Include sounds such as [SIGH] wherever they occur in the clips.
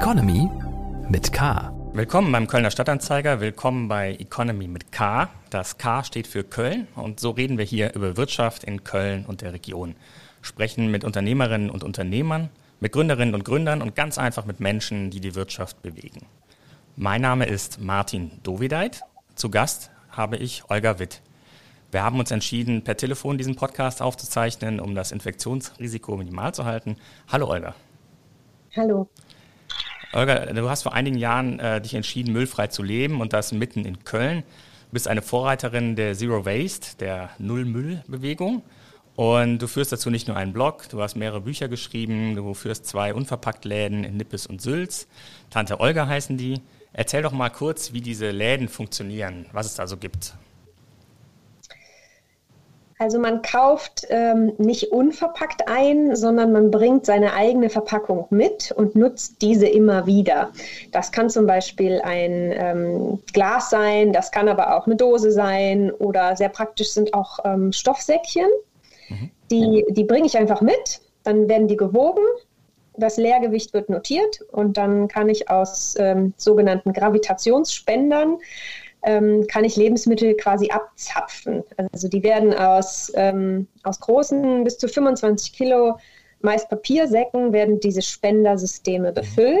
Economy mit K. Willkommen beim Kölner Stadtanzeiger, willkommen bei Economy mit K. Das K steht für Köln und so reden wir hier über Wirtschaft in Köln und der Region. Sprechen mit Unternehmerinnen und Unternehmern, mit Gründerinnen und Gründern und ganz einfach mit Menschen, die die Wirtschaft bewegen. Mein Name ist Martin Dovideit. Zu Gast habe ich Olga Witt. Wir haben uns entschieden, per Telefon diesen Podcast aufzuzeichnen, um das Infektionsrisiko minimal zu halten. Hallo Olga. Hallo. Olga, du hast vor einigen Jahren äh, dich entschieden, müllfrei zu leben und das mitten in Köln. Du bist eine Vorreiterin der Zero Waste, der Null-Müll-Bewegung. Und du führst dazu nicht nur einen Blog, du hast mehrere Bücher geschrieben, du führst zwei Unverpacktläden in Nippes und Sülz. Tante Olga heißen die. Erzähl doch mal kurz, wie diese Läden funktionieren, was es da so gibt. Also man kauft ähm, nicht unverpackt ein, sondern man bringt seine eigene Verpackung mit und nutzt diese immer wieder. Das kann zum Beispiel ein ähm, Glas sein, das kann aber auch eine Dose sein oder sehr praktisch sind auch ähm, Stoffsäckchen. Mhm. Die, die bringe ich einfach mit, dann werden die gewogen, das Leergewicht wird notiert und dann kann ich aus ähm, sogenannten Gravitationsspendern ähm, kann ich Lebensmittel quasi abzapfen. Also die werden aus, ähm, aus großen bis zu 25 Kilo meist Papiersäcken werden diese Spendersysteme befüllt.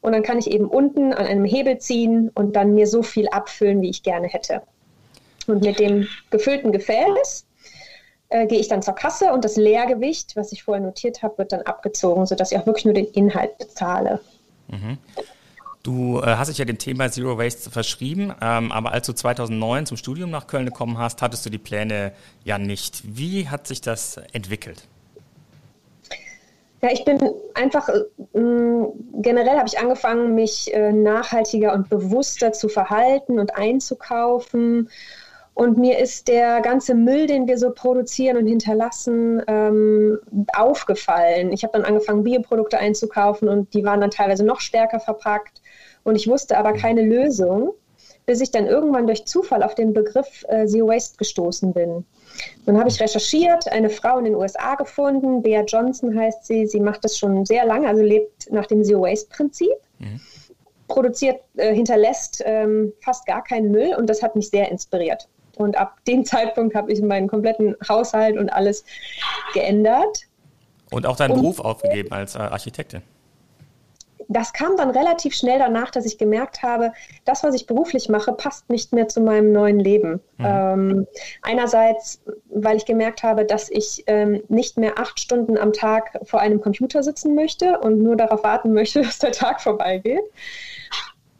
Und dann kann ich eben unten an einem Hebel ziehen und dann mir so viel abfüllen, wie ich gerne hätte. Und mit dem gefüllten Gefäß äh, gehe ich dann zur Kasse und das Leergewicht, was ich vorher notiert habe, wird dann abgezogen, sodass ich auch wirklich nur den Inhalt bezahle. Mhm. Du äh, hast dich ja dem Thema Zero Waste verschrieben, ähm, aber als du 2009 zum Studium nach Köln gekommen hast, hattest du die Pläne ja nicht. Wie hat sich das entwickelt? Ja, ich bin einfach, äh, generell habe ich angefangen, mich äh, nachhaltiger und bewusster zu verhalten und einzukaufen. Und mir ist der ganze Müll, den wir so produzieren und hinterlassen, ähm, aufgefallen. Ich habe dann angefangen, Bioprodukte einzukaufen und die waren dann teilweise noch stärker verpackt. Und ich wusste aber keine Lösung, bis ich dann irgendwann durch Zufall auf den Begriff äh, Zero Waste gestoßen bin. Dann habe ich recherchiert, eine Frau in den USA gefunden, Bea Johnson heißt sie, sie macht das schon sehr lange, also lebt nach dem Zero Waste Prinzip. Mhm. Produziert, äh, hinterlässt ähm, fast gar keinen Müll und das hat mich sehr inspiriert. Und ab dem [LAUGHS] Zeitpunkt habe ich meinen kompletten Haushalt und alles geändert. Und auch deinen und, Beruf aufgegeben als äh, Architektin das kam dann relativ schnell danach, dass ich gemerkt habe, das, was ich beruflich mache, passt nicht mehr zu meinem neuen Leben. Mhm. Ähm, einerseits, weil ich gemerkt habe, dass ich ähm, nicht mehr acht Stunden am Tag vor einem Computer sitzen möchte und nur darauf warten möchte, [LAUGHS] dass der Tag vorbeigeht.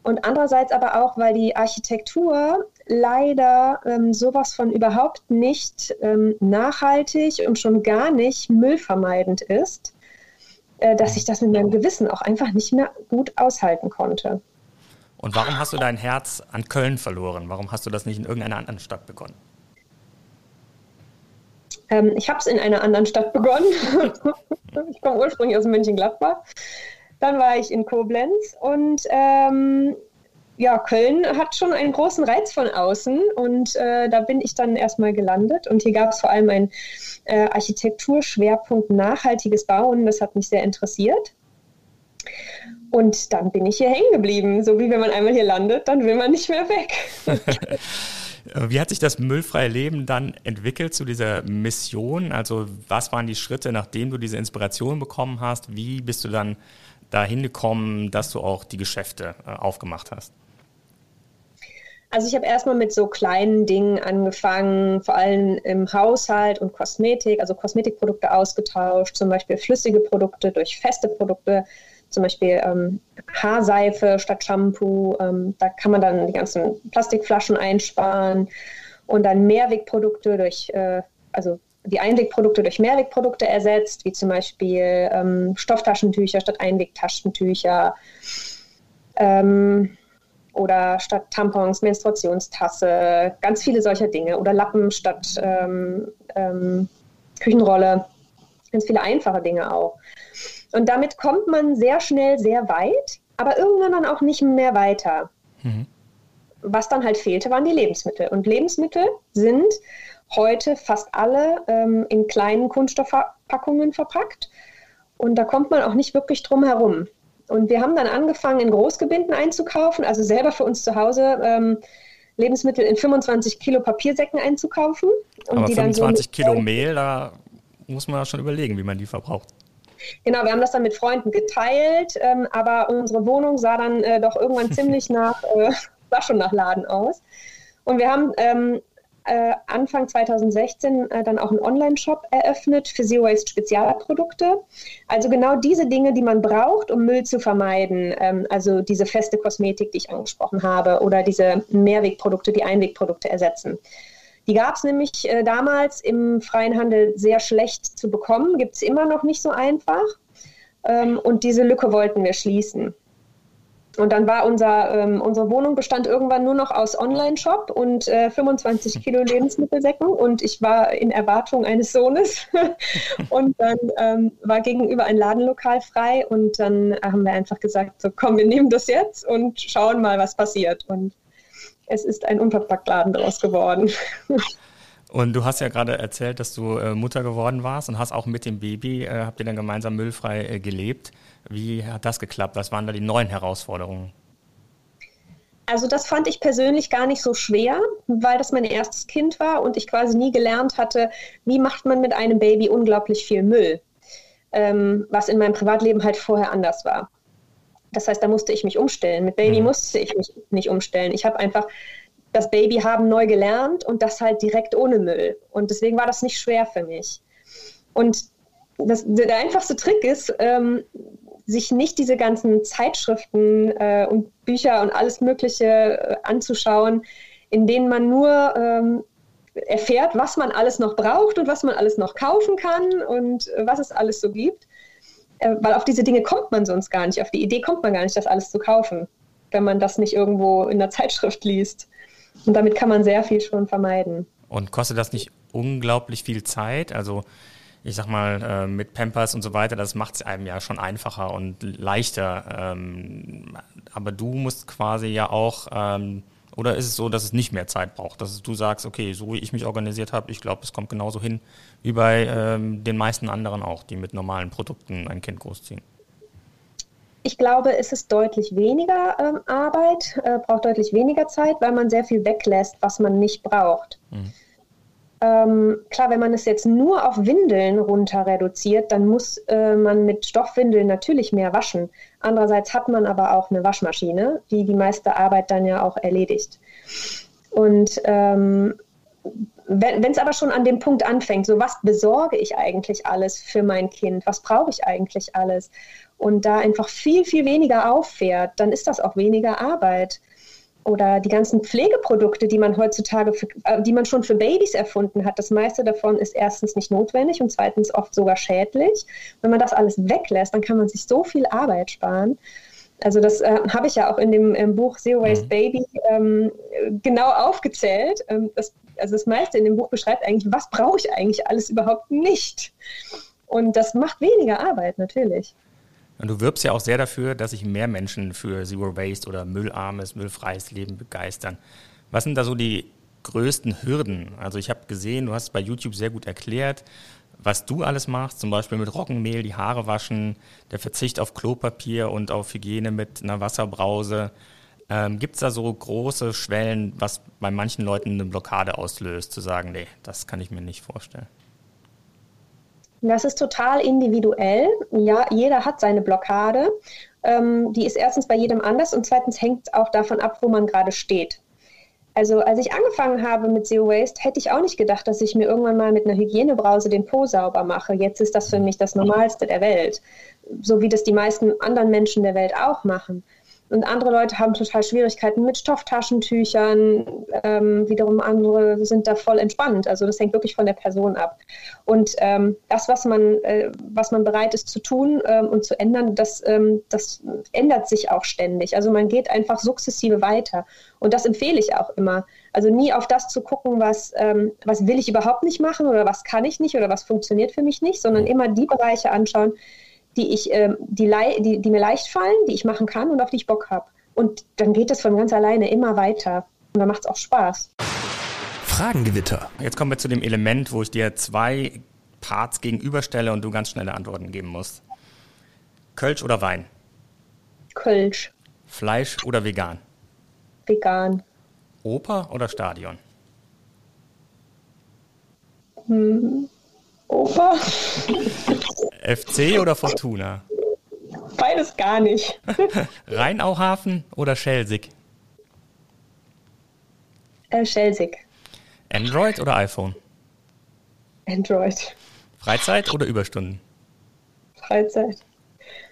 Und andererseits aber auch, weil die Architektur leider ähm, sowas von überhaupt nicht ähm, nachhaltig und schon gar nicht müllvermeidend ist. Äh, dass ich das mit meinem Gewissen auch einfach nicht mehr gut aushalten konnte. Und warum hast du dein Herz an Köln verloren? Warum hast du das nicht in irgendeiner anderen Stadt begonnen? Ähm, ich habe es in einer anderen Stadt begonnen. [LAUGHS] ich komme ursprünglich aus Mönchengladbach. Dann war ich in Koblenz und ähm, ja, Köln hat schon einen großen Reiz von außen und äh, da bin ich dann erstmal gelandet. Und hier gab es vor allem einen äh, Architekturschwerpunkt nachhaltiges Bauen. Das hat mich sehr interessiert. Und dann bin ich hier hängen geblieben. So wie wenn man einmal hier landet, dann will man nicht mehr weg. [LAUGHS] Wie hat sich das müllfreie Leben dann entwickelt zu dieser Mission? Also was waren die Schritte, nachdem du diese Inspiration bekommen hast? Wie bist du dann dahin gekommen, dass du auch die Geschäfte äh, aufgemacht hast? Also ich habe erstmal mit so kleinen Dingen angefangen, vor allem im Haushalt und Kosmetik, also Kosmetikprodukte ausgetauscht, zum Beispiel flüssige Produkte durch feste Produkte, zum Beispiel ähm, Haarseife statt Shampoo. Ähm, da kann man dann die ganzen Plastikflaschen einsparen und dann Mehrwegprodukte durch, äh, also die Einwegprodukte durch Mehrwegprodukte ersetzt, wie zum Beispiel ähm, Stofftaschentücher statt Einwegtaschentücher. Ähm, oder statt Tampons Menstruationstasse, ganz viele solcher Dinge oder Lappen statt ähm, ähm, Küchenrolle, ganz viele einfache Dinge auch. Und damit kommt man sehr schnell sehr weit, aber irgendwann dann auch nicht mehr weiter. Mhm. Was dann halt fehlte, waren die Lebensmittel. Und Lebensmittel sind heute fast alle ähm, in kleinen Kunststoffpackungen verpackt. Und da kommt man auch nicht wirklich drum herum. Und wir haben dann angefangen, in Großgebinden einzukaufen, also selber für uns zu Hause ähm, Lebensmittel in 25 Kilo Papiersäcken einzukaufen. Aber 25 so Kilo Mehl, da muss man schon überlegen, wie man die verbraucht. Genau, wir haben das dann mit Freunden geteilt, ähm, aber unsere Wohnung sah dann äh, doch irgendwann [LAUGHS] ziemlich nach, äh, [LAUGHS] sah schon nach Laden aus. Und wir haben ähm, äh, Anfang 2016 äh, dann auch einen Online-Shop eröffnet für Zero Waste Spezialprodukte. Also genau diese Dinge, die man braucht, um Müll zu vermeiden. Ähm, also diese feste Kosmetik, die ich angesprochen habe, oder diese Mehrwegprodukte, die Einwegprodukte ersetzen. Die gab es nämlich äh, damals im freien Handel sehr schlecht zu bekommen, gibt es immer noch nicht so einfach. Ähm, und diese Lücke wollten wir schließen. Und dann war unser, ähm, unsere Wohnung bestand irgendwann nur noch aus Online-Shop und äh, 25 Kilo Lebensmittelsäcken und ich war in Erwartung eines Sohnes. [LAUGHS] und dann ähm, war gegenüber ein Ladenlokal frei und dann haben wir einfach gesagt, so komm, wir nehmen das jetzt und schauen mal, was passiert. Und es ist ein Unverpacktladen daraus geworden. [LAUGHS] Und du hast ja gerade erzählt, dass du äh, Mutter geworden warst und hast auch mit dem Baby, äh, habt ihr dann gemeinsam müllfrei äh, gelebt. Wie hat das geklappt? Was waren da die neuen Herausforderungen? Also das fand ich persönlich gar nicht so schwer, weil das mein erstes Kind war und ich quasi nie gelernt hatte, wie macht man mit einem Baby unglaublich viel Müll, ähm, was in meinem Privatleben halt vorher anders war. Das heißt, da musste ich mich umstellen. Mit Baby mhm. musste ich mich nicht umstellen. Ich habe einfach das Baby haben neu gelernt und das halt direkt ohne Müll. Und deswegen war das nicht schwer für mich. Und das, der einfachste Trick ist, ähm, sich nicht diese ganzen Zeitschriften äh, und Bücher und alles Mögliche äh, anzuschauen, in denen man nur ähm, erfährt, was man alles noch braucht und was man alles noch kaufen kann und äh, was es alles so gibt. Äh, weil auf diese Dinge kommt man sonst gar nicht. Auf die Idee kommt man gar nicht, das alles zu kaufen, wenn man das nicht irgendwo in der Zeitschrift liest. Und damit kann man sehr viel schon vermeiden. Und kostet das nicht unglaublich viel Zeit? Also ich sag mal, äh, mit Pampers und so weiter, das macht es einem ja schon einfacher und leichter. Ähm, aber du musst quasi ja auch, ähm, oder ist es so, dass es nicht mehr Zeit braucht, dass du sagst, okay, so wie ich mich organisiert habe, ich glaube, es kommt genauso hin wie bei ähm, den meisten anderen auch, die mit normalen Produkten ein Kind großziehen. Ich glaube, es ist deutlich weniger ähm, Arbeit, äh, braucht deutlich weniger Zeit, weil man sehr viel weglässt, was man nicht braucht. Mhm. Ähm, klar, wenn man es jetzt nur auf Windeln runter reduziert, dann muss äh, man mit Stoffwindeln natürlich mehr waschen. Andererseits hat man aber auch eine Waschmaschine, die die meiste Arbeit dann ja auch erledigt. Und ähm, wenn es aber schon an dem Punkt anfängt, so was besorge ich eigentlich alles für mein Kind, was brauche ich eigentlich alles, und da einfach viel, viel weniger auffährt, dann ist das auch weniger Arbeit. Oder die ganzen Pflegeprodukte, die man heutzutage, für, äh, die man schon für Babys erfunden hat, das meiste davon ist erstens nicht notwendig und zweitens oft sogar schädlich. Wenn man das alles weglässt, dann kann man sich so viel Arbeit sparen. Also das äh, habe ich ja auch in dem Buch Zero Waste mhm. Baby ähm, genau aufgezählt. Ähm, das, also das meiste in dem Buch beschreibt eigentlich, was brauche ich eigentlich alles überhaupt nicht. Und das macht weniger Arbeit natürlich. Und du wirbst ja auch sehr dafür, dass sich mehr Menschen für Zero Waste oder müllarmes, müllfreies Leben begeistern. Was sind da so die größten Hürden? Also ich habe gesehen, du hast bei YouTube sehr gut erklärt, was du alles machst, zum Beispiel mit Roggenmehl die Haare waschen, der Verzicht auf Klopapier und auf Hygiene mit einer Wasserbrause. Ähm, Gibt es da so große Schwellen, was bei manchen Leuten eine Blockade auslöst, zu sagen, nee, das kann ich mir nicht vorstellen? Das ist total individuell. Ja, jeder hat seine Blockade. Ähm, die ist erstens bei jedem anders und zweitens hängt es auch davon ab, wo man gerade steht. Also als ich angefangen habe mit Zero Waste, hätte ich auch nicht gedacht, dass ich mir irgendwann mal mit einer Hygienebrause den Po sauber mache. Jetzt ist das für mich das Normalste der Welt, so wie das die meisten anderen Menschen der Welt auch machen. Und andere Leute haben total Schwierigkeiten mit Stofftaschentüchern. Ähm, wiederum andere sind da voll entspannt. Also das hängt wirklich von der Person ab. Und ähm, das, was man, äh, was man bereit ist zu tun ähm, und zu ändern, das, ähm, das ändert sich auch ständig. Also man geht einfach sukzessive weiter. Und das empfehle ich auch immer. Also nie auf das zu gucken, was, ähm, was will ich überhaupt nicht machen oder was kann ich nicht oder was funktioniert für mich nicht, sondern immer die Bereiche anschauen, die, ich, äh, die, die, die mir leicht fallen, die ich machen kann und auf die ich Bock habe. Und dann geht es von ganz alleine immer weiter. Und dann macht es auch Spaß. Fragengewitter. Jetzt kommen wir zu dem Element, wo ich dir zwei Parts gegenüberstelle und du ganz schnelle Antworten geben musst. Kölsch oder Wein? Kölsch. Fleisch oder vegan? Vegan. Oper oder Stadion? Hm. Oper. FC oder Fortuna? Beides gar nicht. [LAUGHS] Rheinauhafen oder Schelsig? Äh, Schelsig. Android oder iPhone? Android. Freizeit oder Überstunden? Freizeit.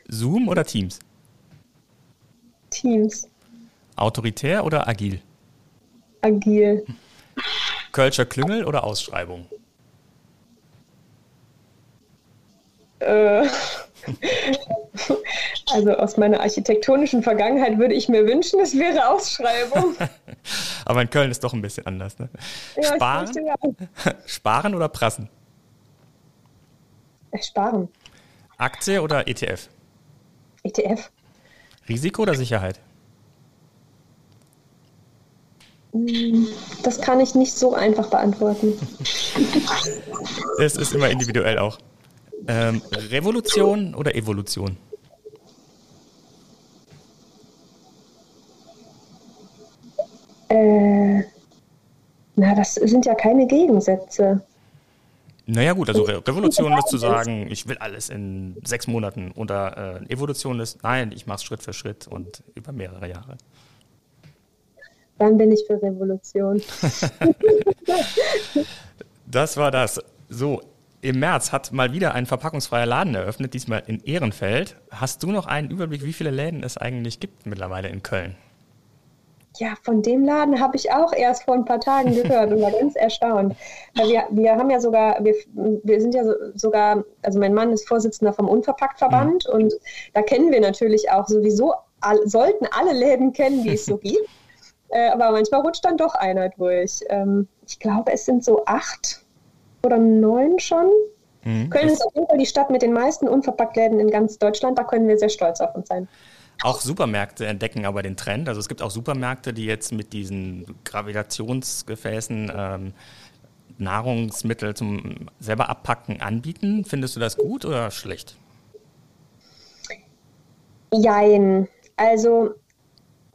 Zoom oder Teams? Teams. Autoritär oder agil? Agil. Kölscher Klüngel oder Ausschreibung? Äh, [LAUGHS] also aus meiner architektonischen Vergangenheit würde ich mir wünschen, es wäre Ausschreibung. [LAUGHS] Aber in Köln ist doch ein bisschen anders. Ne? Ja, Sparen? ja. [LAUGHS] Sparen oder prassen? Äh, Sparen. Aktie oder ETF? ETF. Risiko oder Sicherheit? Das kann ich nicht so einfach beantworten. Es ist immer individuell auch. Ähm, Revolution oder Evolution? Äh, na, das sind ja keine Gegensätze. Naja gut, also Re Revolution ist zu sagen, ich will alles in sechs Monaten. Oder äh, Evolution ist, nein, ich mache es Schritt für Schritt und über mehrere Jahre. Dann bin ich für Revolution. [LAUGHS] Das war das. So, im März hat mal wieder ein verpackungsfreier Laden eröffnet, diesmal in Ehrenfeld. Hast du noch einen Überblick, wie viele Läden es eigentlich gibt mittlerweile in Köln? Ja, von dem Laden habe ich auch erst vor ein paar Tagen gehört und war ganz erstaunt. Weil wir, wir haben ja sogar, wir, wir sind ja so, sogar, also mein Mann ist Vorsitzender vom Unverpacktverband mhm. und da kennen wir natürlich auch sowieso, all, sollten alle Läden kennen, die es so [LAUGHS] gibt. Äh, aber manchmal rutscht dann doch einer durch. Ähm, ich glaube, es sind so acht oder neun schon. Mhm. Köln ist auf jeden Fall die Stadt mit den meisten Unverpacktläden in ganz Deutschland. Da können wir sehr stolz auf uns sein. Auch Supermärkte entdecken aber den Trend. Also es gibt auch Supermärkte, die jetzt mit diesen Gravitationsgefäßen ähm, Nahrungsmittel zum selber abpacken anbieten. Findest du das gut oder schlecht? Jein. Also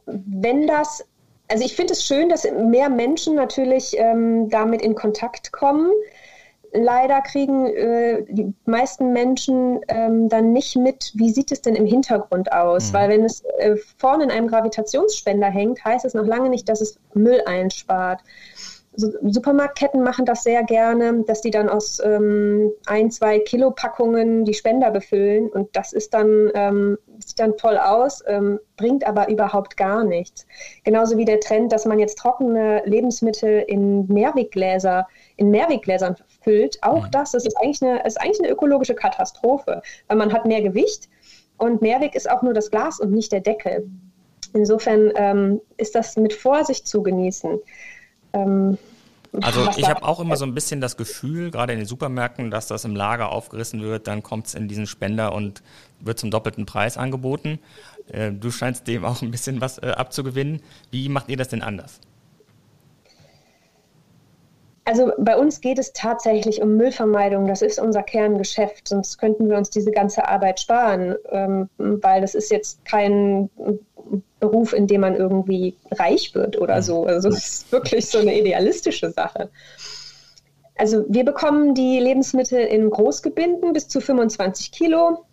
wenn das, also ich finde es schön, dass mehr Menschen natürlich ähm, damit in Kontakt kommen leider kriegen äh, die meisten Menschen ähm, dann nicht mit, wie sieht es denn im Hintergrund aus? Mhm. Weil wenn es äh, vorne in einem Gravitationsspender hängt, heißt es noch lange nicht, dass es Müll einspart. Supermarktketten machen das sehr gerne, dass die dann aus ähm, ein, zwei Kilo Packungen die Spender befüllen und das ist dann, ähm, sieht dann toll aus, ähm, bringt aber überhaupt gar nichts. Genauso wie der Trend, dass man jetzt trockene Lebensmittel in Mehrweggläser in Mehrweggläsern füllt, auch mhm. das, das ist eigentlich, eine, ist eigentlich eine ökologische Katastrophe, weil man hat mehr Gewicht und Mehrweg ist auch nur das Glas und nicht der Deckel. Insofern ähm, ist das mit Vorsicht zu genießen. Ähm, also ich habe auch immer so ein bisschen das Gefühl, gerade in den Supermärkten, dass das im Lager aufgerissen wird, dann kommt es in diesen Spender und wird zum doppelten Preis angeboten. Äh, du scheinst dem auch ein bisschen was äh, abzugewinnen. Wie macht ihr das denn anders? Also bei uns geht es tatsächlich um Müllvermeidung. Das ist unser Kerngeschäft. Sonst könnten wir uns diese ganze Arbeit sparen, ähm, weil das ist jetzt kein Beruf, in dem man irgendwie reich wird oder so. Also es ist wirklich so eine idealistische Sache. Also wir bekommen die Lebensmittel in Großgebinden bis zu 25 Kilo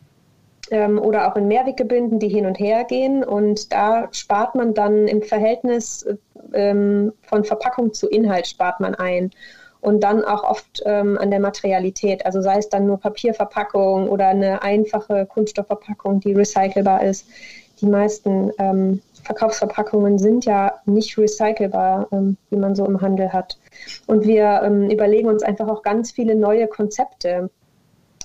ähm, oder auch in Mehrweggebinden, die hin und her gehen. Und da spart man dann im Verhältnis ähm, von Verpackung zu Inhalt spart man ein. Und dann auch oft ähm, an der Materialität, also sei es dann nur Papierverpackung oder eine einfache Kunststoffverpackung, die recycelbar ist. Die meisten ähm, Verkaufsverpackungen sind ja nicht recycelbar, ähm, wie man so im Handel hat. Und wir ähm, überlegen uns einfach auch ganz viele neue Konzepte.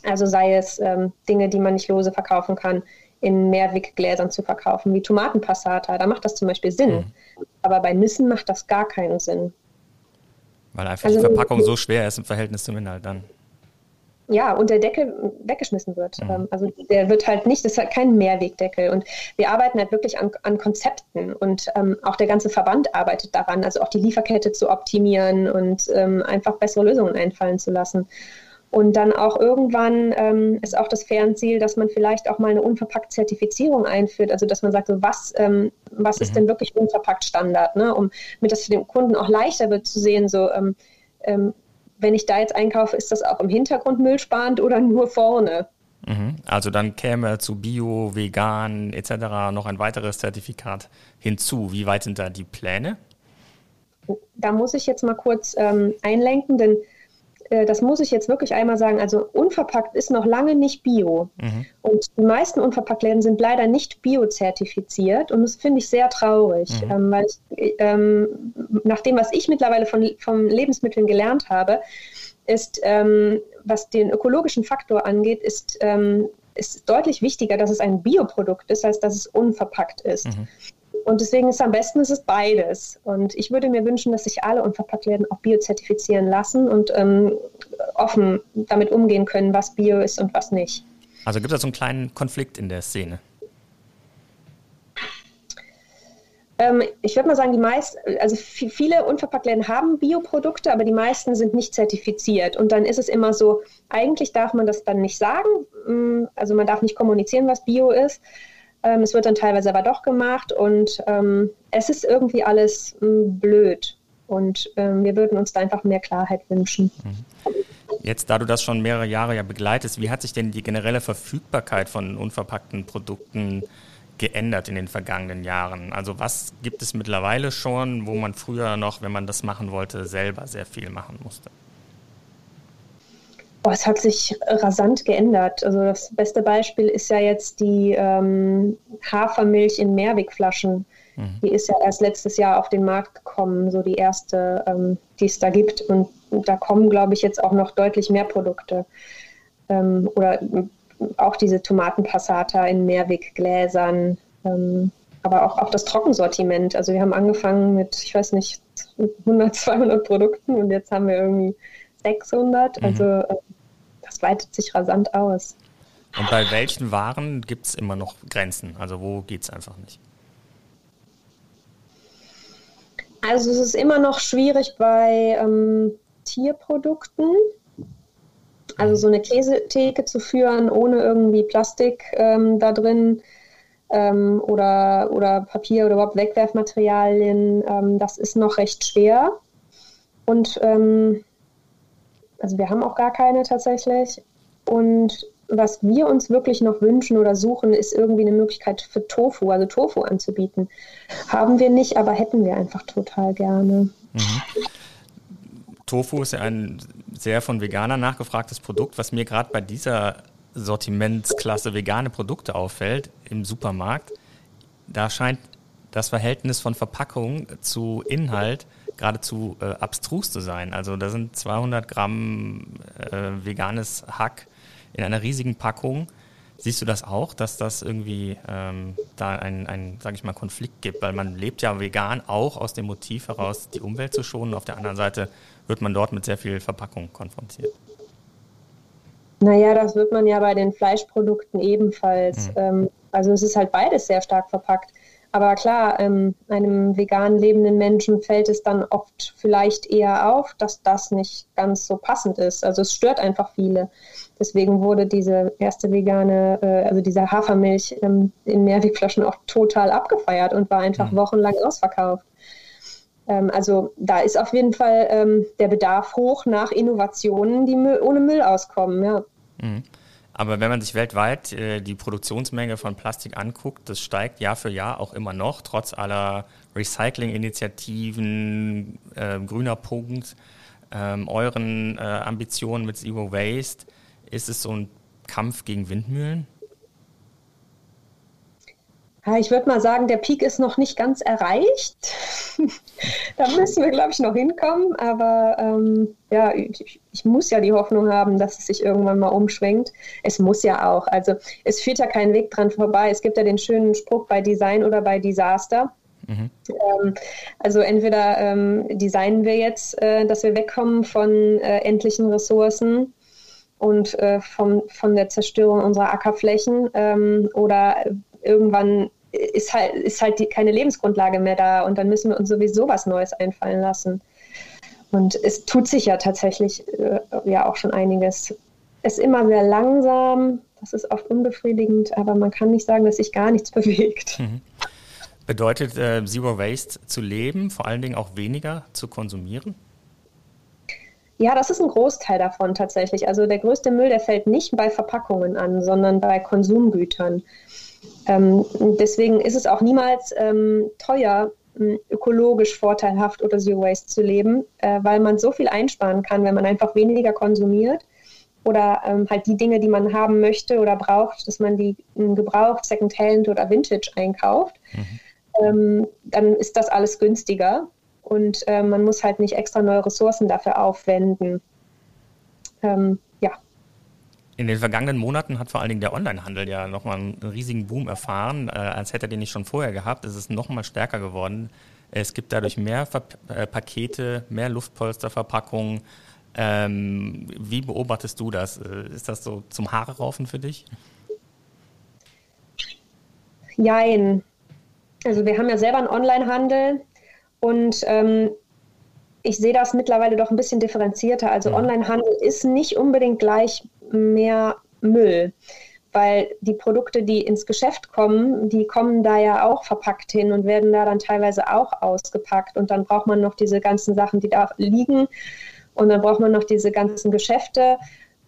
Also sei es ähm, Dinge, die man nicht lose verkaufen kann, in Mehrweggläsern zu verkaufen, wie Tomatenpassata. Da macht das zum Beispiel Sinn. Mhm. Aber bei Nüssen macht das gar keinen Sinn. Weil einfach also, die Verpackung so schwer ist im Verhältnis zum Inhalt dann. Ja, und der Deckel weggeschmissen wird. Mhm. Ähm, also der wird halt nicht, das ist halt kein Mehrwegdeckel. Und wir arbeiten halt wirklich an, an Konzepten und ähm, auch der ganze Verband arbeitet daran, also auch die Lieferkette zu optimieren und ähm, einfach bessere Lösungen einfallen zu lassen. Und dann auch irgendwann ähm, ist auch das Fernziel, dass man vielleicht auch mal eine unverpackt Zertifizierung einführt. Also dass man sagt, so was, ähm, was mhm. ist denn wirklich unverpackt Standard, ne? um mit das für den Kunden auch leichter wird zu sehen, so ähm, ähm, wenn ich da jetzt einkaufe, ist das auch im Hintergrund müllsparend oder nur vorne? Mhm. Also dann käme zu Bio, Vegan etc. noch ein weiteres Zertifikat hinzu. Wie weit sind da die Pläne? Da muss ich jetzt mal kurz ähm, einlenken, denn äh, das muss ich jetzt wirklich einmal sagen, also unverpackt ist noch lange nicht Bio. Mhm. Und die meisten Unverpacktläden sind leider nicht Bio-zertifiziert und das finde ich sehr traurig, mhm. ähm, weil ich, ähm, nach dem, was ich mittlerweile von, von Lebensmitteln gelernt habe, ist, ähm, was den ökologischen Faktor angeht, ist, ähm, ist deutlich wichtiger, dass es ein Bioprodukt ist, als dass es unverpackt ist. Mhm. Und deswegen ist am besten, es ist beides. Und ich würde mir wünschen, dass sich alle Unverpacktläden auch biozertifizieren lassen und ähm, offen damit umgehen können, was Bio ist und was nicht. Also gibt es so einen kleinen Konflikt in der Szene? Ähm, ich würde mal sagen, die meisten, also viele Unverpacktläden haben Bioprodukte, aber die meisten sind nicht zertifiziert. Und dann ist es immer so, eigentlich darf man das dann nicht sagen. Mm, also man darf nicht kommunizieren, was Bio ist. Ähm, es wird dann teilweise aber doch gemacht und ähm, es ist irgendwie alles ähm, blöd. Und ähm, wir würden uns da einfach mehr Klarheit wünschen. Mhm. Jetzt, da du das schon mehrere Jahre ja begleitest, wie hat sich denn die generelle Verfügbarkeit von unverpackten Produkten geändert in den vergangenen Jahren? Also was gibt es mittlerweile schon, wo man früher noch, wenn man das machen wollte, selber sehr viel machen musste? Oh, es hat sich rasant geändert. Also das beste Beispiel ist ja jetzt die ähm, Hafermilch in Mehrwegflaschen. Mhm. Die ist ja erst letztes Jahr auf den Markt gekommen, so die erste, ähm, die es da gibt. Und, und da kommen, glaube ich, jetzt auch noch deutlich mehr Produkte. Ähm, oder auch diese Tomatenpassata in Mehrweggläsern. Ähm, aber auch, auch das Trockensortiment. Also wir haben angefangen mit, ich weiß nicht, 100, 200 Produkten und jetzt haben wir irgendwie 600. Mhm. Also äh, weitet sich rasant aus. Und bei welchen Waren gibt es immer noch Grenzen? Also wo geht es einfach nicht? Also es ist immer noch schwierig bei ähm, Tierprodukten. Also so eine Käsetheke zu führen ohne irgendwie Plastik ähm, da drin ähm, oder, oder Papier oder überhaupt Wegwerfmaterialien, ähm, das ist noch recht schwer. Und ähm, also wir haben auch gar keine tatsächlich. Und was wir uns wirklich noch wünschen oder suchen, ist irgendwie eine Möglichkeit für Tofu, also Tofu anzubieten. Haben wir nicht, aber hätten wir einfach total gerne. Mhm. Tofu ist ja ein sehr von Veganern nachgefragtes Produkt, was mir gerade bei dieser Sortimentsklasse vegane Produkte auffällt im Supermarkt. Da scheint das Verhältnis von Verpackung zu Inhalt geradezu äh, abstrus zu sein. Also da sind 200 Gramm äh, veganes Hack in einer riesigen Packung. Siehst du das auch, dass das irgendwie ähm, da einen, ein, sage ich mal, Konflikt gibt? Weil man lebt ja vegan auch aus dem Motiv heraus, die Umwelt zu schonen. Auf der anderen Seite wird man dort mit sehr viel Verpackung konfrontiert. Naja, das wird man ja bei den Fleischprodukten ebenfalls. Mhm. Ähm, also es ist halt beides sehr stark verpackt. Aber klar, ähm, einem vegan lebenden Menschen fällt es dann oft vielleicht eher auf, dass das nicht ganz so passend ist. Also es stört einfach viele. Deswegen wurde diese erste vegane, äh, also diese Hafermilch ähm, in Mehrwegflaschen auch total abgefeiert und war einfach mhm. wochenlang ausverkauft. Ähm, also da ist auf jeden Fall ähm, der Bedarf hoch nach Innovationen, die ohne Müll auskommen. Ja. Mhm. Aber wenn man sich weltweit äh, die Produktionsmenge von Plastik anguckt, das steigt Jahr für Jahr auch immer noch, trotz aller Recycling-Initiativen, äh, grüner Punkt, ähm, euren äh, Ambitionen mit Zero Waste. Ist es so ein Kampf gegen Windmühlen? Ja, ich würde mal sagen, der Peak ist noch nicht ganz erreicht. [LAUGHS] da müssen wir, glaube ich, noch hinkommen. Aber ähm, ja, ich, ich, muss ja die Hoffnung haben, dass es sich irgendwann mal umschwenkt. Es muss ja auch. Also es führt ja kein Weg dran vorbei. Es gibt ja den schönen Spruch bei Design oder bei Disaster. Mhm. Ähm, also entweder ähm, designen wir jetzt, äh, dass wir wegkommen von äh, endlichen Ressourcen und äh, vom, von der Zerstörung unserer Ackerflächen ähm, oder irgendwann ist halt, ist halt die, keine Lebensgrundlage mehr da und dann müssen wir uns sowieso was Neues einfallen lassen. Und es tut sich ja tatsächlich äh, ja auch schon einiges. Es ist immer sehr langsam, das ist oft unbefriedigend, aber man kann nicht sagen, dass sich gar nichts [LAUGHS] bewegt. Mhm. Bedeutet äh, Zero Waste zu leben, vor allen Dingen auch weniger zu konsumieren? Ja, das ist ein Großteil davon tatsächlich. Also der größte Müll, der fällt nicht bei Verpackungen an, sondern bei Konsumgütern. Ähm, deswegen ist es auch niemals ähm, teuer, ökologisch vorteilhaft oder Zero Waste zu leben, äh, weil man so viel einsparen kann, wenn man einfach weniger konsumiert oder ähm, halt die Dinge, die man haben möchte oder braucht, dass man die gebraucht, Secondhand oder Vintage einkauft. Mhm. Ähm, dann ist das alles günstiger und äh, man muss halt nicht extra neue Ressourcen dafür aufwenden. Ähm. In den vergangenen Monaten hat vor allen Dingen der Onlinehandel ja nochmal einen riesigen Boom erfahren. Äh, als hätte er den nicht schon vorher gehabt. Es ist nochmal stärker geworden. Es gibt dadurch mehr Ver äh, Pakete, mehr Luftpolsterverpackungen. Ähm, wie beobachtest du das? Äh, ist das so zum Haare raufen für dich? Jein. Also wir haben ja selber einen Onlinehandel und ähm, ich sehe das mittlerweile doch ein bisschen differenzierter. Also mhm. Onlinehandel ist nicht unbedingt gleich mehr Müll, weil die Produkte, die ins Geschäft kommen, die kommen da ja auch verpackt hin und werden da dann teilweise auch ausgepackt. Und dann braucht man noch diese ganzen Sachen, die da liegen. Und dann braucht man noch diese ganzen Geschäfte,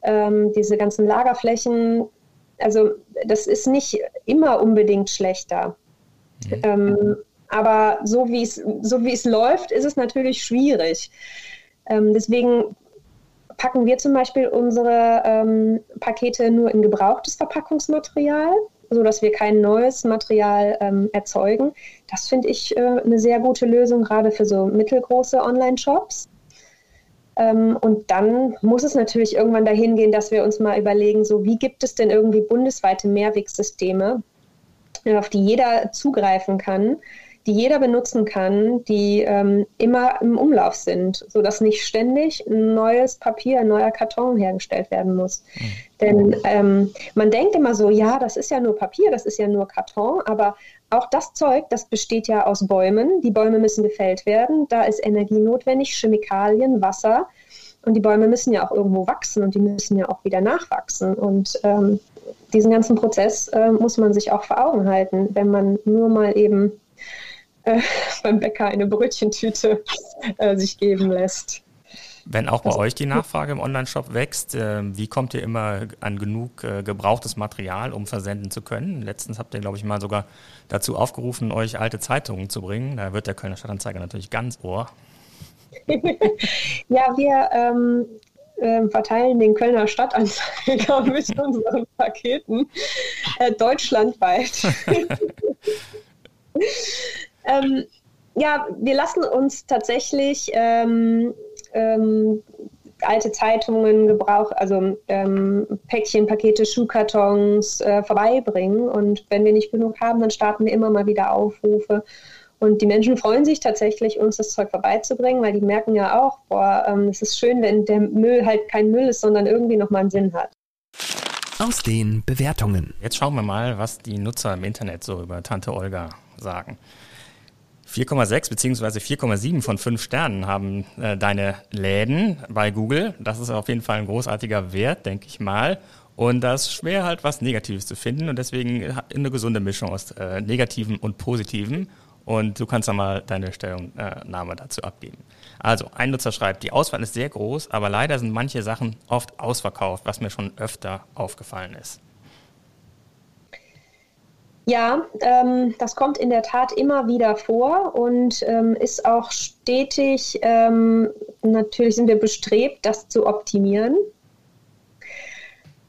ähm, diese ganzen Lagerflächen. Also das ist nicht immer unbedingt schlechter. Mhm. Ähm, aber so wie es, so wie es läuft, ist es natürlich schwierig. Ähm, deswegen packen wir zum Beispiel unsere ähm, Pakete nur in gebrauchtes Verpackungsmaterial, sodass wir kein neues Material ähm, erzeugen. Das finde ich äh, eine sehr gute Lösung, gerade für so mittelgroße Online-Shops. Ähm, und dann muss es natürlich irgendwann dahin gehen, dass wir uns mal überlegen, so wie gibt es denn irgendwie bundesweite Mehrwegsysteme, auf die jeder zugreifen kann, die jeder benutzen kann, die ähm, immer im Umlauf sind, sodass nicht ständig ein neues Papier, ein neuer Karton hergestellt werden muss. Mhm. Denn ähm, man denkt immer so, ja, das ist ja nur Papier, das ist ja nur Karton, aber auch das Zeug, das besteht ja aus Bäumen. Die Bäume müssen gefällt werden, da ist Energie notwendig, Chemikalien, Wasser. Und die Bäume müssen ja auch irgendwo wachsen und die müssen ja auch wieder nachwachsen. Und ähm, diesen ganzen Prozess äh, muss man sich auch vor Augen halten, wenn man nur mal eben äh, beim Bäcker eine Brötchentüte äh, sich geben lässt. Wenn auch bei also, euch die Nachfrage im Onlineshop wächst, äh, wie kommt ihr immer an genug äh, gebrauchtes Material, um versenden zu können? Letztens habt ihr, glaube ich, mal sogar dazu aufgerufen, euch alte Zeitungen zu bringen. Da wird der Kölner Stadtanzeiger natürlich ganz ohr. [LAUGHS] ja, wir ähm, äh, verteilen den Kölner Stadtanzeiger [LAUGHS] mit unseren Paketen äh, deutschlandweit. [LAUGHS] Ähm, ja, wir lassen uns tatsächlich ähm, ähm, alte Zeitungen, Gebrauch, also ähm, Päckchen, Pakete, Schuhkartons äh, vorbeibringen. Und wenn wir nicht genug haben, dann starten wir immer mal wieder Aufrufe. Und die Menschen freuen sich tatsächlich, uns das Zeug vorbeizubringen, weil die merken ja auch, boah, ähm, es ist schön, wenn der Müll halt kein Müll ist, sondern irgendwie nochmal einen Sinn hat. Aus den Bewertungen. Jetzt schauen wir mal, was die Nutzer im Internet so über Tante Olga sagen. 4,6 bzw. 4,7 von 5 Sternen haben äh, deine Läden bei Google. Das ist auf jeden Fall ein großartiger Wert, denke ich mal. Und das ist schwer halt was Negatives zu finden und deswegen eine gesunde Mischung aus äh, Negativen und Positiven. Und du kannst dann mal deine Stellungnahme dazu abgeben. Also, ein Nutzer schreibt, die Auswahl ist sehr groß, aber leider sind manche Sachen oft ausverkauft, was mir schon öfter aufgefallen ist. Ja, ähm, das kommt in der Tat immer wieder vor und ähm, ist auch stetig, ähm, natürlich sind wir bestrebt, das zu optimieren.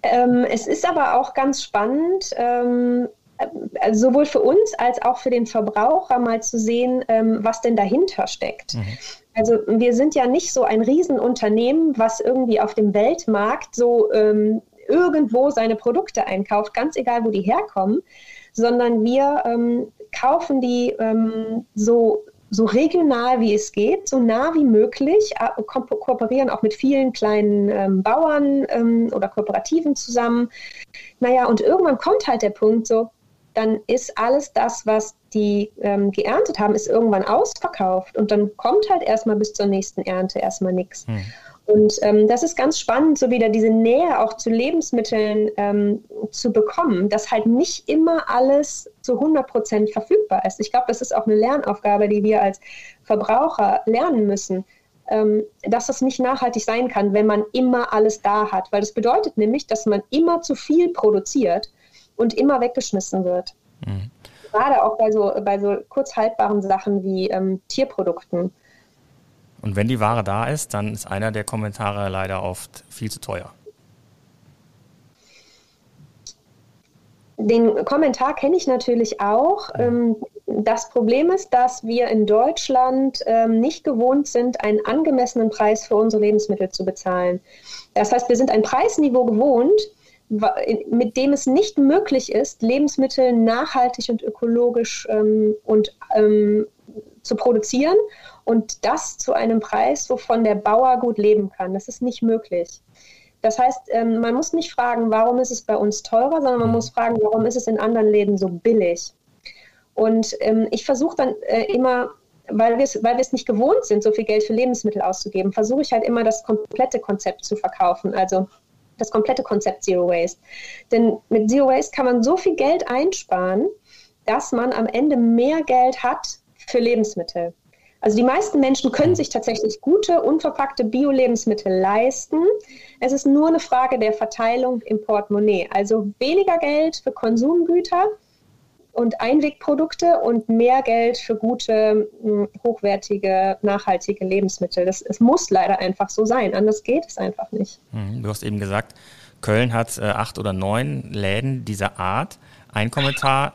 Ähm, es ist aber auch ganz spannend, also sowohl für uns als auch für den Verbraucher mal zu sehen, ähm, was denn dahinter steckt. Mhm. Also wir sind ja nicht so ein Riesenunternehmen, was irgendwie auf dem Weltmarkt so irgendwo seine Produkte einkauft, ganz egal, wo die herkommen, sondern wir ähm, kaufen die ähm, so, so regional wie es geht, so nah wie möglich, ko kooperieren auch mit vielen kleinen ähm, Bauern ähm, oder Kooperativen zusammen. Naja, und irgendwann kommt halt der Punkt so, dann ist alles das, was die ähm, geerntet haben, ist irgendwann ausverkauft und dann kommt halt erstmal bis zur nächsten Ernte erstmal nichts. Hm. Und ähm, das ist ganz spannend, so wieder diese Nähe auch zu Lebensmitteln ähm, zu bekommen, dass halt nicht immer alles zu 100 Prozent verfügbar ist. Ich glaube, das ist auch eine Lernaufgabe, die wir als Verbraucher lernen müssen, ähm, dass das nicht nachhaltig sein kann, wenn man immer alles da hat. Weil das bedeutet nämlich, dass man immer zu viel produziert und immer weggeschmissen wird. Mhm. Gerade auch bei so, bei so kurz haltbaren Sachen wie ähm, Tierprodukten. Und wenn die Ware da ist, dann ist einer der Kommentare leider oft viel zu teuer. Den Kommentar kenne ich natürlich auch. Ähm, das Problem ist, dass wir in Deutschland ähm, nicht gewohnt sind, einen angemessenen Preis für unsere Lebensmittel zu bezahlen. Das heißt, wir sind ein Preisniveau gewohnt, mit dem es nicht möglich ist, Lebensmittel nachhaltig und ökologisch ähm, und, ähm, zu produzieren und das zu einem Preis, wovon der Bauer gut leben kann. Das ist nicht möglich. Das heißt, ähm, man muss nicht fragen, warum ist es bei uns teurer, sondern man muss fragen, warum ist es in anderen Läden so billig. Und ähm, ich versuche dann äh, immer, weil wir weil es nicht gewohnt sind, so viel Geld für Lebensmittel auszugeben, versuche ich halt immer das komplette Konzept zu verkaufen. Also das komplette Konzept Zero Waste. Denn mit Zero Waste kann man so viel Geld einsparen, dass man am Ende mehr Geld hat für Lebensmittel. Also die meisten Menschen können sich tatsächlich gute, unverpackte Bio-Lebensmittel leisten. Es ist nur eine Frage der Verteilung im Portemonnaie. Also weniger Geld für Konsumgüter und Einwegprodukte und mehr Geld für gute, hm, hochwertige, nachhaltige Lebensmittel. Das, es muss leider einfach so sein, anders geht es einfach nicht. Mhm. Du hast eben gesagt, Köln hat äh, acht oder neun Läden dieser Art. Ein Kommentar,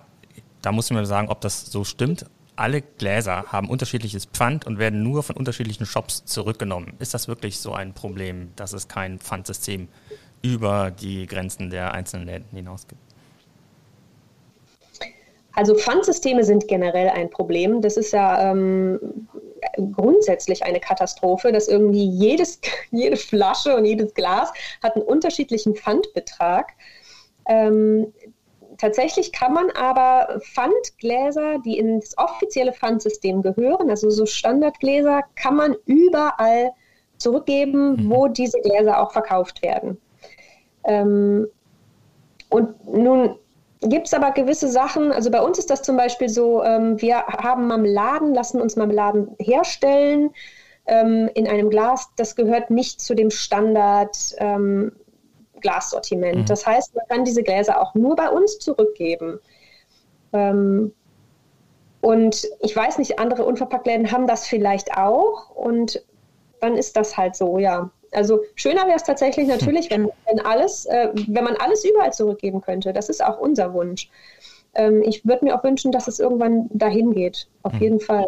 da muss man sagen, ob das so stimmt. Alle Gläser haben unterschiedliches Pfand und werden nur von unterschiedlichen Shops zurückgenommen. Ist das wirklich so ein Problem, dass es kein Pfandsystem über die Grenzen der einzelnen Läden hinaus gibt? Also Pfandsysteme sind generell ein Problem. Das ist ja ähm, grundsätzlich eine Katastrophe, dass irgendwie jedes, [LAUGHS] jede Flasche und jedes Glas hat einen unterschiedlichen Pfandbetrag. Ähm, tatsächlich kann man aber Pfandgläser, die ins offizielle Pfandsystem gehören, also so Standardgläser, kann man überall zurückgeben, mhm. wo diese Gläser auch verkauft werden. Ähm, und nun gibt es aber gewisse Sachen, also bei uns ist das zum Beispiel so, ähm, wir haben Marmeladen, lassen uns Marmeladen herstellen ähm, in einem Glas, das gehört nicht zu dem Standard ähm, Glassortiment. Mhm. Das heißt, man kann diese Gläser auch nur bei uns zurückgeben. Ähm, und ich weiß nicht, andere Unverpacktläden haben das vielleicht auch und dann ist das halt so, ja. Also schöner wäre es tatsächlich natürlich, wenn, wenn alles, äh, wenn man alles überall zurückgeben könnte. Das ist auch unser Wunsch. Ähm, ich würde mir auch wünschen, dass es irgendwann dahin geht. Auf mhm. jeden Fall.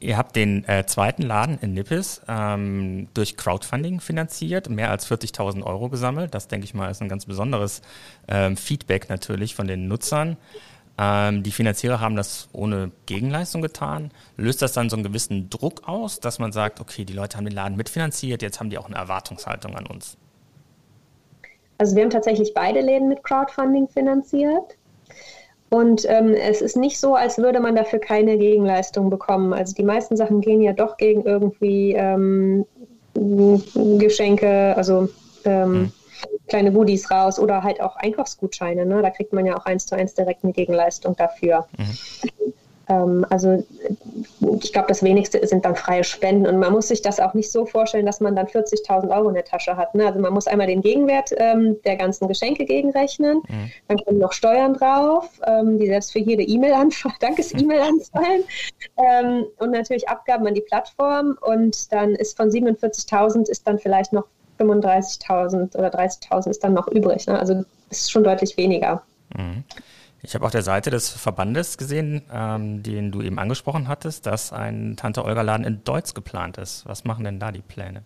Ihr habt den äh, zweiten Laden in Nippes ähm, durch Crowdfunding finanziert, mehr als 40.000 Euro gesammelt. Das, denke ich mal, ist ein ganz besonderes ähm, Feedback natürlich von den Nutzern. Ähm, die Finanzierer haben das ohne Gegenleistung getan. Löst das dann so einen gewissen Druck aus, dass man sagt, okay, die Leute haben den Laden mitfinanziert, jetzt haben die auch eine Erwartungshaltung an uns? Also wir haben tatsächlich beide Läden mit Crowdfunding finanziert. Und ähm, es ist nicht so, als würde man dafür keine Gegenleistung bekommen. Also die meisten Sachen gehen ja doch gegen irgendwie ähm, Geschenke, also ähm, hm kleine Goodies raus oder halt auch Einkaufsgutscheine. Ne? Da kriegt man ja auch eins zu eins direkt eine Gegenleistung dafür. Mhm. Ähm, also ich glaube, das wenigste sind dann freie Spenden und man muss sich das auch nicht so vorstellen, dass man dann 40.000 Euro in der Tasche hat. Ne? Also man muss einmal den Gegenwert ähm, der ganzen Geschenke gegenrechnen, mhm. dann kommen noch Steuern drauf, ähm, die selbst für jede E-Mail anfallen, [LAUGHS] Dankes-E-Mail anfallen ähm, und natürlich Abgaben an die Plattform und dann ist von 47.000 ist dann vielleicht noch 35.000 oder 30.000 ist dann noch übrig. Ne? Also ist schon deutlich weniger. Mhm. Ich habe auf der Seite des Verbandes gesehen, ähm, den du eben angesprochen hattest, dass ein Tante-Olga-Laden in Deutsch geplant ist. Was machen denn da die Pläne?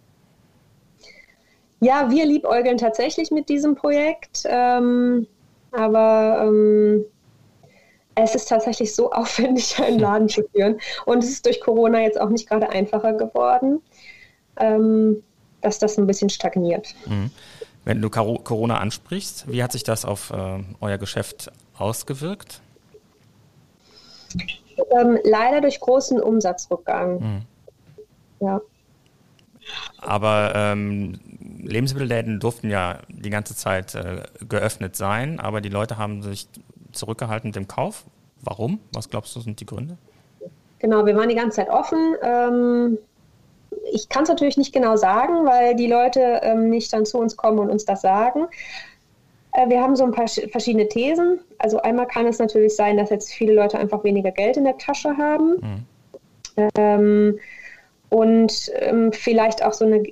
Ja, wir liebäugeln tatsächlich mit diesem Projekt, ähm, aber ähm, es ist tatsächlich so [LAUGHS] aufwendig, einen Laden zu führen. Und es ist durch Corona jetzt auch nicht gerade einfacher geworden. Ähm, dass das ein bisschen stagniert. Mhm. Wenn du Corona ansprichst, wie hat sich das auf äh, euer Geschäft ausgewirkt? Ähm, leider durch großen Umsatzrückgang. Mhm. Ja. Aber ähm, Lebensmittelläden durften ja die ganze Zeit äh, geöffnet sein, aber die Leute haben sich zurückgehalten mit dem Kauf. Warum? Was glaubst du, sind die Gründe? Genau, wir waren die ganze Zeit offen. Ähm, ich kann es natürlich nicht genau sagen, weil die Leute ähm, nicht dann zu uns kommen und uns das sagen. Äh, wir haben so ein paar verschiedene Thesen. Also einmal kann es natürlich sein, dass jetzt viele Leute einfach weniger Geld in der Tasche haben. Mhm. Ähm, und ähm, vielleicht auch so eine,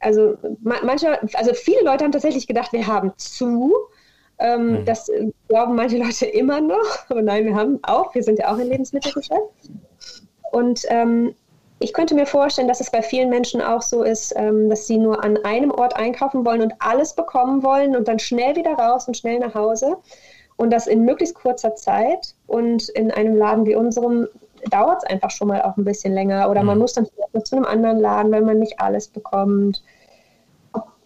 also manche, also viele Leute haben tatsächlich gedacht, wir haben zu. Ähm, mhm. Das glauben manche Leute immer noch. [LAUGHS] Aber nein, wir haben auch, wir sind ja auch im Lebensmittelgeschäft. Und ähm, ich könnte mir vorstellen, dass es bei vielen Menschen auch so ist, ähm, dass sie nur an einem Ort einkaufen wollen und alles bekommen wollen und dann schnell wieder raus und schnell nach Hause. Und das in möglichst kurzer Zeit. Und in einem Laden wie unserem dauert es einfach schon mal auch ein bisschen länger. Oder man mhm. muss dann vielleicht noch zu einem anderen Laden, weil man nicht alles bekommt.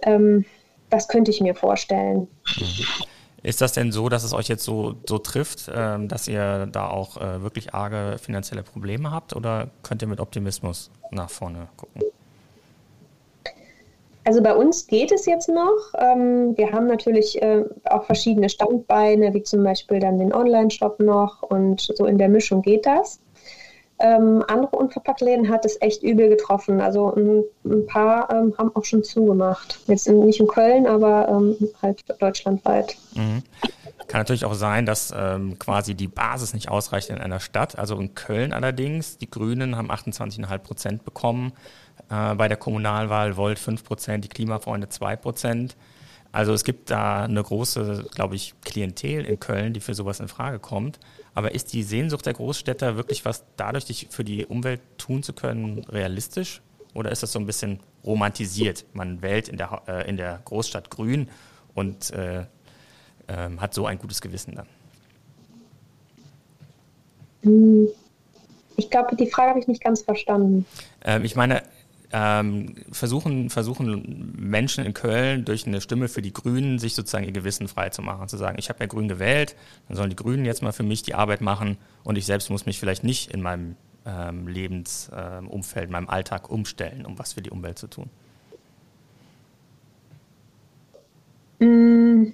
Ähm, das könnte ich mir vorstellen. Ist das denn so, dass es euch jetzt so, so trifft, ähm, dass ihr da auch äh, wirklich arge finanzielle Probleme habt oder könnt ihr mit Optimismus nach vorne gucken? Also bei uns geht es jetzt noch. Ähm, wir haben natürlich äh, auch verschiedene Standbeine, wie zum Beispiel dann den Online-Shop noch und so in der Mischung geht das. Ähm, andere Unverpacktläden hat es echt übel getroffen. Also ein, ein paar ähm, haben auch schon zugemacht. Jetzt in, nicht in Köln, aber ähm, halt deutschlandweit. Mhm. Kann natürlich auch sein, dass ähm, quasi die Basis nicht ausreicht in einer Stadt. Also in Köln allerdings, die Grünen haben 28,5 Prozent bekommen. Äh, bei der Kommunalwahl Volt 5 Prozent, die Klimafreunde 2 Prozent. Also es gibt da eine große, glaube ich, Klientel in Köln, die für sowas in Frage kommt. Aber ist die Sehnsucht der Großstädter wirklich was dadurch, für die Umwelt tun zu können, realistisch? Oder ist das so ein bisschen romantisiert? Man wählt in der, äh, in der Großstadt grün und äh, äh, hat so ein gutes Gewissen dann. Hm. Ich glaube, die Frage habe ich nicht ganz verstanden. Ähm, ich meine, ähm, versuchen, versuchen Menschen in Köln durch eine Stimme für die Grünen sich sozusagen ihr Gewissen frei zu machen, zu sagen, ich habe ja Grün gewählt, dann sollen die Grünen jetzt mal für mich die Arbeit machen und ich selbst muss mich vielleicht nicht in meinem ähm, Lebensumfeld, äh, meinem Alltag umstellen, um was für die Umwelt zu tun. Mm,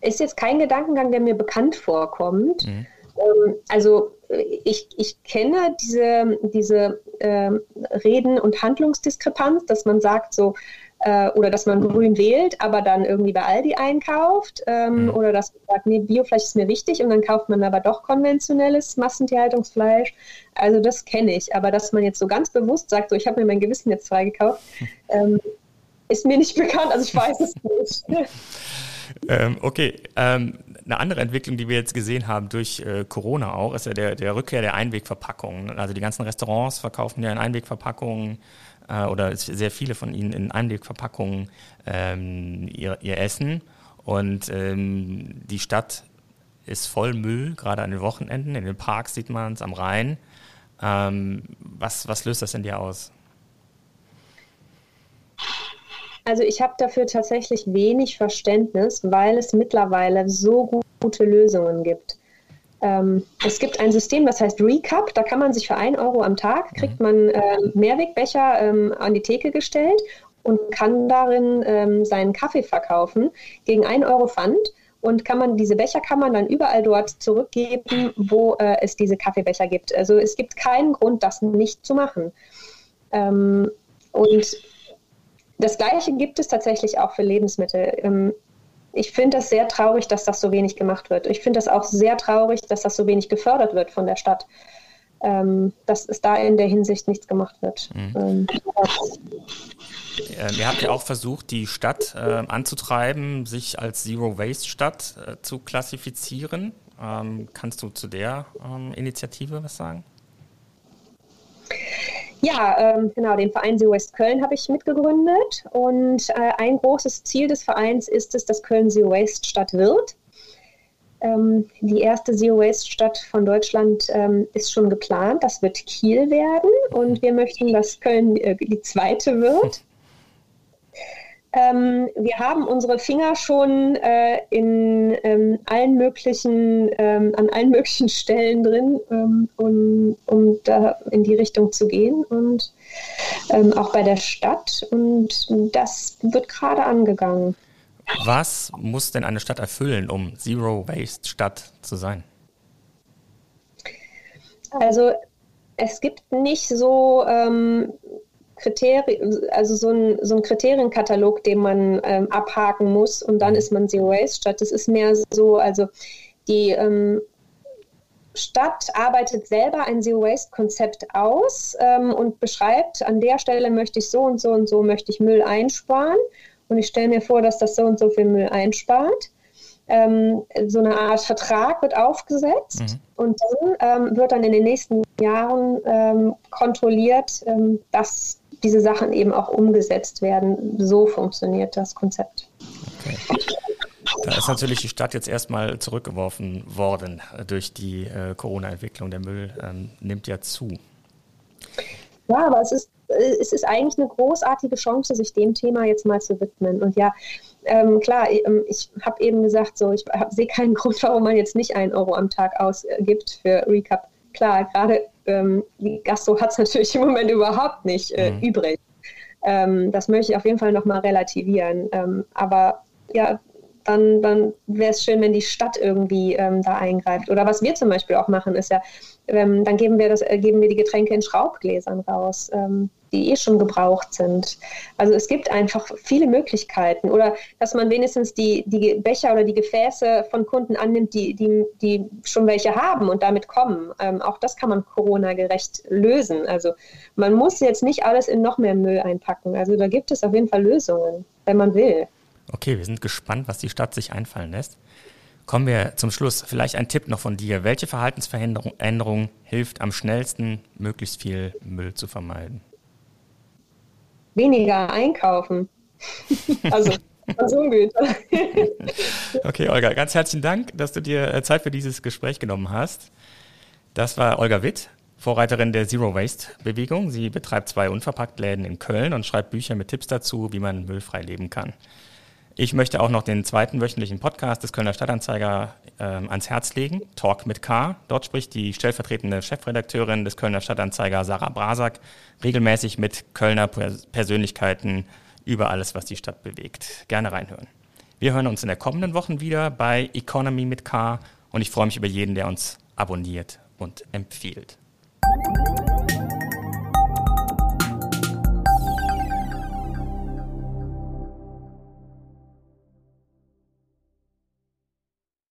ist jetzt kein Gedankengang, der mir bekannt vorkommt. Mhm. Ähm, also ich, ich kenne diese, diese äh, Reden- und Handlungsdiskrepanz, dass man sagt so, äh, oder dass man grün wählt, aber dann irgendwie bei Aldi einkauft, ähm, mhm. oder dass man sagt, nee, Biofleisch ist mir wichtig und dann kauft man aber doch konventionelles Massentierhaltungsfleisch. Also das kenne ich, aber dass man jetzt so ganz bewusst sagt, so ich habe mir mein Gewissen jetzt freigekauft, ähm, ist mir nicht [LAUGHS] bekannt, also ich weiß es nicht. [LAUGHS] ähm, okay, ähm, eine andere Entwicklung, die wir jetzt gesehen haben durch äh, Corona auch, ist ja der, der Rückkehr der Einwegverpackungen. Also die ganzen Restaurants verkaufen ja in Einwegverpackungen äh, oder sehr viele von ihnen in Einwegverpackungen ähm, ihr, ihr Essen. Und ähm, die Stadt ist voll Müll, gerade an den Wochenenden. In den Parks sieht man es, am Rhein. Ähm, was, was löst das in dir aus? Also ich habe dafür tatsächlich wenig Verständnis, weil es mittlerweile so gute Lösungen gibt. Ähm, es gibt ein System, das heißt Recap. Da kann man sich für ein Euro am Tag, kriegt man äh, Mehrwegbecher ähm, an die Theke gestellt und kann darin ähm, seinen Kaffee verkaufen gegen ein Euro Pfand. Und kann man diese Becher kann man dann überall dort zurückgeben, wo äh, es diese Kaffeebecher gibt. Also es gibt keinen Grund, das nicht zu machen. Ähm, und das Gleiche gibt es tatsächlich auch für Lebensmittel. Ähm, ich finde das sehr traurig, dass das so wenig gemacht wird. Ich finde das auch sehr traurig, dass das so wenig gefördert wird von der Stadt. Ähm, dass es da in der Hinsicht nichts gemacht wird. Mhm. Ähm, ihr habt ja auch versucht, die Stadt äh, anzutreiben, sich als Zero-Waste-Stadt äh, zu klassifizieren. Kannst du zu der Initiative was sagen? Ja, ähm, genau, den Verein Waste Köln habe ich mitgegründet und äh, ein großes Ziel des Vereins ist es, dass Köln Zero Waste Stadt wird. Ähm, die erste Zero Waste Stadt von Deutschland ähm, ist schon geplant, das wird Kiel werden und wir möchten, dass Köln äh, die zweite wird. Ähm, wir haben unsere Finger schon äh, in ähm, allen möglichen, ähm, an allen [LAUGHS] möglichen Stellen drin, ähm, um, um da in die Richtung zu gehen und ähm, auch bei der Stadt. Und das wird gerade angegangen. Was muss denn eine Stadt erfüllen, um Zero Waste Stadt zu sein? Also es gibt nicht so ähm, Kriterien, also so ein, so ein Kriterienkatalog, den man ähm, abhaken muss und dann ist man Zero Waste Stadt. Das ist mehr so, also die ähm, Stadt arbeitet selber ein Zero Waste Konzept aus ähm, und beschreibt, an der Stelle möchte ich so und so und so möchte ich Müll einsparen und ich stelle mir vor, dass das so und so viel Müll einspart. Ähm, so eine Art Vertrag wird aufgesetzt mhm. und dann ähm, wird dann in den nächsten Jahren ähm, kontrolliert, ähm, dass diese Sachen eben auch umgesetzt werden. So funktioniert das Konzept. Okay. Da ist natürlich die Stadt jetzt erstmal zurückgeworfen worden durch die äh, Corona-Entwicklung. Der Müll ähm, nimmt ja zu. Ja, aber es ist, äh, es ist eigentlich eine großartige Chance, sich dem Thema jetzt mal zu widmen. Und ja, ähm, klar, ähm, ich, ich habe eben gesagt, so ich sehe keinen [LAUGHS] Grund, warum man jetzt nicht einen Euro am Tag ausgibt für Recap. Klar, gerade ähm, die Gastro hat es [LAUGHS] natürlich im Moment überhaupt nicht äh, mhm. übrig. Ähm, das möchte ich auf jeden Fall nochmal relativieren. Ähm, aber ja, dann, dann wäre es schön, wenn die Stadt irgendwie ähm, da eingreift. Oder was wir zum Beispiel auch machen, ist ja, ähm, dann geben wir, das, äh, geben wir die Getränke in Schraubgläsern raus, ähm, die eh schon gebraucht sind. Also es gibt einfach viele Möglichkeiten. Oder dass man wenigstens die, die Becher oder die Gefäße von Kunden annimmt, die, die, die schon welche haben und damit kommen. Ähm, auch das kann man Corona-gerecht lösen. Also man muss jetzt nicht alles in noch mehr Müll einpacken. Also da gibt es auf jeden Fall Lösungen, wenn man will. Okay, wir sind gespannt, was die Stadt sich einfallen lässt. Kommen wir zum Schluss. Vielleicht ein Tipp noch von dir. Welche Verhaltensveränderung hilft am schnellsten, möglichst viel Müll zu vermeiden? Weniger einkaufen. [LAUGHS] also Konsumgüter. [LAUGHS] okay, Olga, ganz herzlichen Dank, dass du dir äh, Zeit für dieses Gespräch genommen hast. Das war Olga Witt, Vorreiterin der Zero Waste Bewegung. Sie betreibt zwei Unverpacktläden in Köln und schreibt Bücher mit Tipps dazu, wie man müllfrei leben kann. Ich möchte auch noch den zweiten wöchentlichen Podcast des Kölner Stadtanzeiger äh, ans Herz legen, Talk mit K. Dort spricht die stellvertretende Chefredakteurin des Kölner Stadtanzeiger, Sarah Brasak, regelmäßig mit Kölner Persönlichkeiten über alles, was die Stadt bewegt. Gerne reinhören. Wir hören uns in der kommenden Woche wieder bei Economy mit K und ich freue mich über jeden, der uns abonniert und empfiehlt.